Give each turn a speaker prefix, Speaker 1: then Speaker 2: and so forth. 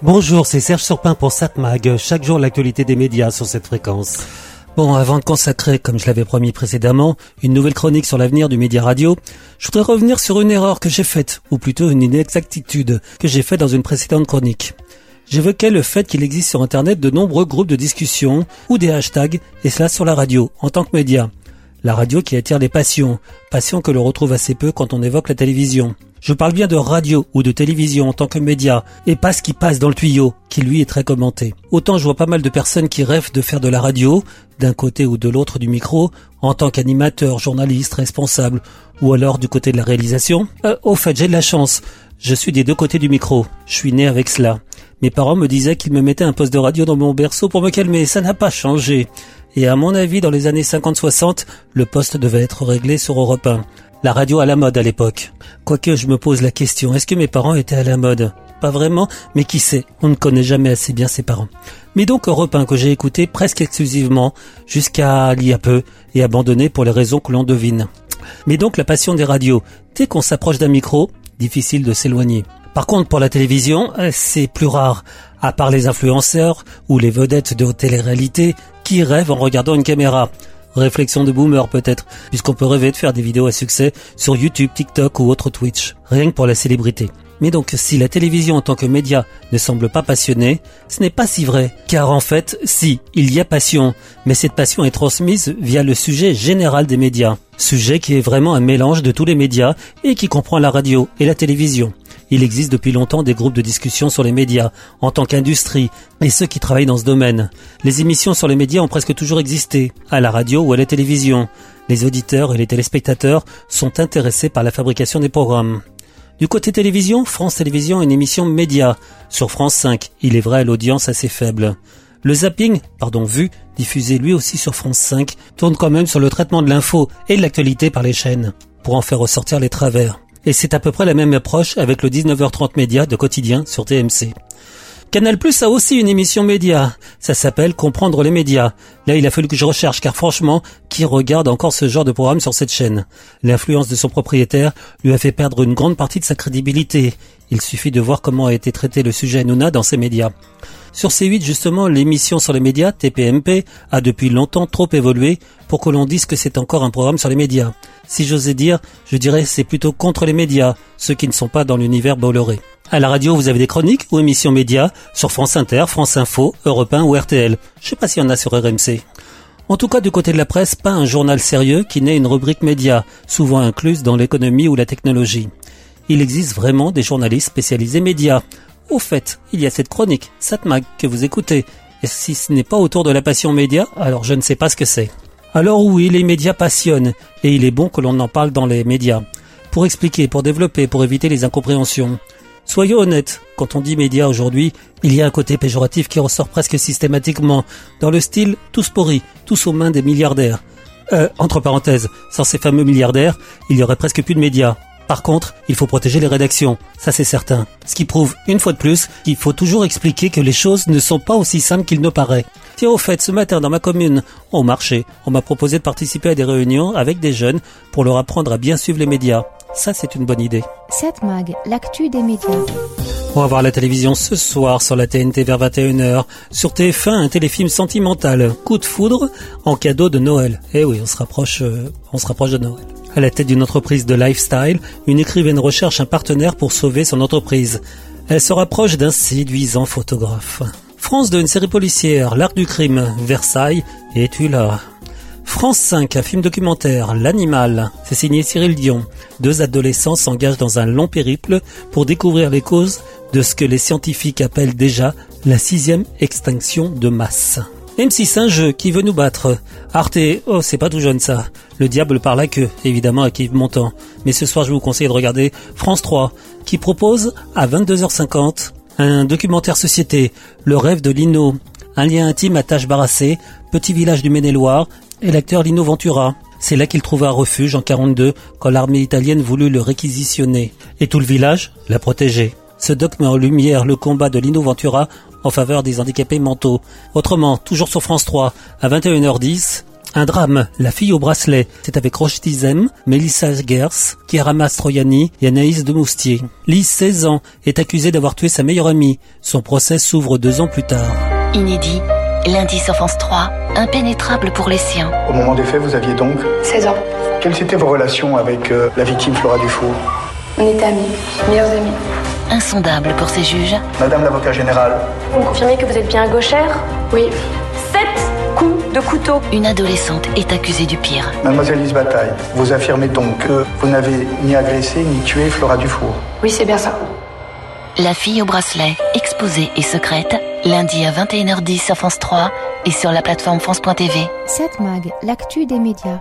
Speaker 1: Bonjour, c'est Serge Surpin pour SatMag. Chaque jour, l'actualité des médias sur cette fréquence. Bon, avant de consacrer, comme je l'avais promis précédemment, une nouvelle chronique sur l'avenir du média radio, je voudrais revenir sur une erreur que j'ai faite, ou plutôt une inexactitude que j'ai faite dans une précédente chronique. J'évoquais le fait qu'il existe sur Internet de nombreux groupes de discussion ou des hashtags, et cela sur la radio, en tant que média. La radio qui attire les passions, passions que l'on retrouve assez peu quand on évoque la télévision. Je parle bien de radio ou de télévision en tant que média, et pas ce qui passe dans le tuyau, qui lui est très commenté. Autant je vois pas mal de personnes qui rêvent de faire de la radio, d'un côté ou de l'autre du micro, en tant qu'animateur, journaliste, responsable, ou alors du côté de la réalisation. Euh, au fait, j'ai de la chance. Je suis des deux côtés du micro. Je suis né avec cela. Mes parents me disaient qu'ils me mettaient un poste de radio dans mon berceau pour me calmer. Ça n'a pas changé. Et à mon avis, dans les années 50-60, le poste devait être réglé sur Europe 1. La radio à la mode à l'époque. Quoique je me pose la question, est-ce que mes parents étaient à la mode? Pas vraiment, mais qui sait, on ne connaît jamais assez bien ses parents. Mais donc Europe 1 que j'ai écouté presque exclusivement jusqu'à il y a peu et abandonné pour les raisons que l'on devine. Mais donc la passion des radios, dès qu'on s'approche d'un micro, difficile de s'éloigner. Par contre, pour la télévision, euh, c'est plus rare, à part les influenceurs ou les vedettes de télé-réalité qui rêvent en regardant une caméra. Réflexion de boomer peut-être, puisqu'on peut rêver de faire des vidéos à succès sur YouTube, TikTok ou autre Twitch, rien que pour la célébrité. Mais donc si la télévision en tant que média ne semble pas passionnée, ce n'est pas si vrai, car en fait, si, il y a passion, mais cette passion est transmise via le sujet général des médias, sujet qui est vraiment un mélange de tous les médias et qui comprend la radio et la télévision. Il existe depuis longtemps des groupes de discussion sur les médias, en tant qu'industrie, et ceux qui travaillent dans ce domaine. Les émissions sur les médias ont presque toujours existé, à la radio ou à la télévision. Les auditeurs et les téléspectateurs sont intéressés par la fabrication des programmes. Du côté télévision, France Télévisions a une émission média. Sur France 5, il est vrai, l'audience assez faible. Le zapping, pardon, vu, diffusé lui aussi sur France 5, tourne quand même sur le traitement de l'info et de l'actualité par les chaînes, pour en faire ressortir les travers. Et c'est à peu près la même approche avec le 19h30 média de quotidien sur TMC. Canal Plus a aussi une émission média. Ça s'appelle Comprendre les médias. Là, il a fallu que je recherche car franchement, qui regarde encore ce genre de programme sur cette chaîne? L'influence de son propriétaire lui a fait perdre une grande partie de sa crédibilité. Il suffit de voir comment a été traité le sujet Nouna dans ces médias. Sur C8, justement, l'émission sur les médias, TPMP, a depuis longtemps trop évolué pour que l'on dise que c'est encore un programme sur les médias. Si j'osais dire, je dirais c'est plutôt contre les médias, ceux qui ne sont pas dans l'univers Bolloré. À la radio, vous avez des chroniques ou émissions médias sur France Inter, France Info, Europe 1 ou RTL. Je sais pas s'il y en a sur RMC. En tout cas, du côté de la presse, pas un journal sérieux qui n'ait une rubrique média, souvent incluse dans l'économie ou la technologie. Il existe vraiment des journalistes spécialisés médias. Au fait, il y a cette chronique, Satmag, que vous écoutez. Et si ce n'est pas autour de la passion média, alors je ne sais pas ce que c'est. Alors oui, les médias passionnent, et il est bon que l'on en parle dans les médias. Pour expliquer, pour développer, pour éviter les incompréhensions. Soyons honnêtes, quand on dit médias aujourd'hui, il y a un côté péjoratif qui ressort presque systématiquement, dans le style tous pourris, tous aux mains des milliardaires. Euh, entre parenthèses, sans ces fameux milliardaires, il y aurait presque plus de médias. Par contre, il faut protéger les rédactions, ça c'est certain. Ce qui prouve, une fois de plus, qu'il faut toujours expliquer que les choses ne sont pas aussi simples qu'il ne paraît. Tiens, au fait, ce matin dans ma commune, au marché, on m'a proposé de participer à des réunions avec des jeunes pour leur apprendre à bien suivre les médias. Ça, c'est une bonne idée.
Speaker 2: 7 Mag, l'actu des médias.
Speaker 1: On va voir la télévision ce soir sur la TNT vers 21h. Sur TF1, un téléfilm sentimental, Coup de foudre, en cadeau de Noël. Eh oui, on se rapproche, euh, on se rapproche de Noël. À la tête d'une entreprise de lifestyle, une écrivaine recherche un partenaire pour sauver son entreprise. Elle se rapproche d'un séduisant photographe. France 2, une série policière, L'Arc du crime, Versailles, et tu là France 5, un film documentaire, L'Animal, c'est signé Cyril Dion. Deux adolescents s'engagent dans un long périple pour découvrir les causes de ce que les scientifiques appellent déjà la sixième extinction de masse. M6, un jeu qui veut nous battre. Arte, oh c'est pas tout jeune ça. Le diable par la queue, évidemment avec Yves Montand. Mais ce soir je vous conseille de regarder France 3, qui propose à 22h50 un documentaire société, Le rêve de Lino, un lien intime à Tâche Barassé, petit village du Maine-et-Loire, et l'acteur Lino Ventura. C'est là qu'il trouva refuge en 42 quand l'armée italienne voulut le réquisitionner. Et tout le village l'a protégé. Ce doc met en lumière le combat de Lino Ventura en faveur des handicapés mentaux. Autrement, toujours sur France 3, à 21h10, Un drame, La fille au bracelet. C'est avec Roche Dizem, Mélissa Gers, Chiara Stroiani et Anaïs de Moustier. Lise, 16 ans, est accusée d'avoir tué sa meilleure amie. Son procès s'ouvre deux ans plus tard.
Speaker 3: Inédit, lundi sur France 3, impénétrable pour les siens.
Speaker 4: Au moment des faits, vous aviez donc
Speaker 5: 16 ans.
Speaker 4: Quelles étaient vos relations avec euh, la victime Flora Dufour?
Speaker 5: On était amis, meilleurs amis.
Speaker 3: Insondable pour ces juges.
Speaker 4: Madame l'avocat général,
Speaker 6: Vous me confirmez que vous êtes bien gauchère?
Speaker 5: Oui,
Speaker 6: Sept coups de couteau.
Speaker 3: Une adolescente est accusée du pire.
Speaker 4: mademoiselle Lise Bataille, vous affirmez donc que vous n'avez ni agressé ni tué Flora Dufour
Speaker 5: oui, c'est bien ça.
Speaker 3: La fille au bracelet, exposée et secrète, lundi à 21h10 sur France 3 et sur la plateforme France.tv.
Speaker 2: 7 Mag, l'actu des médias.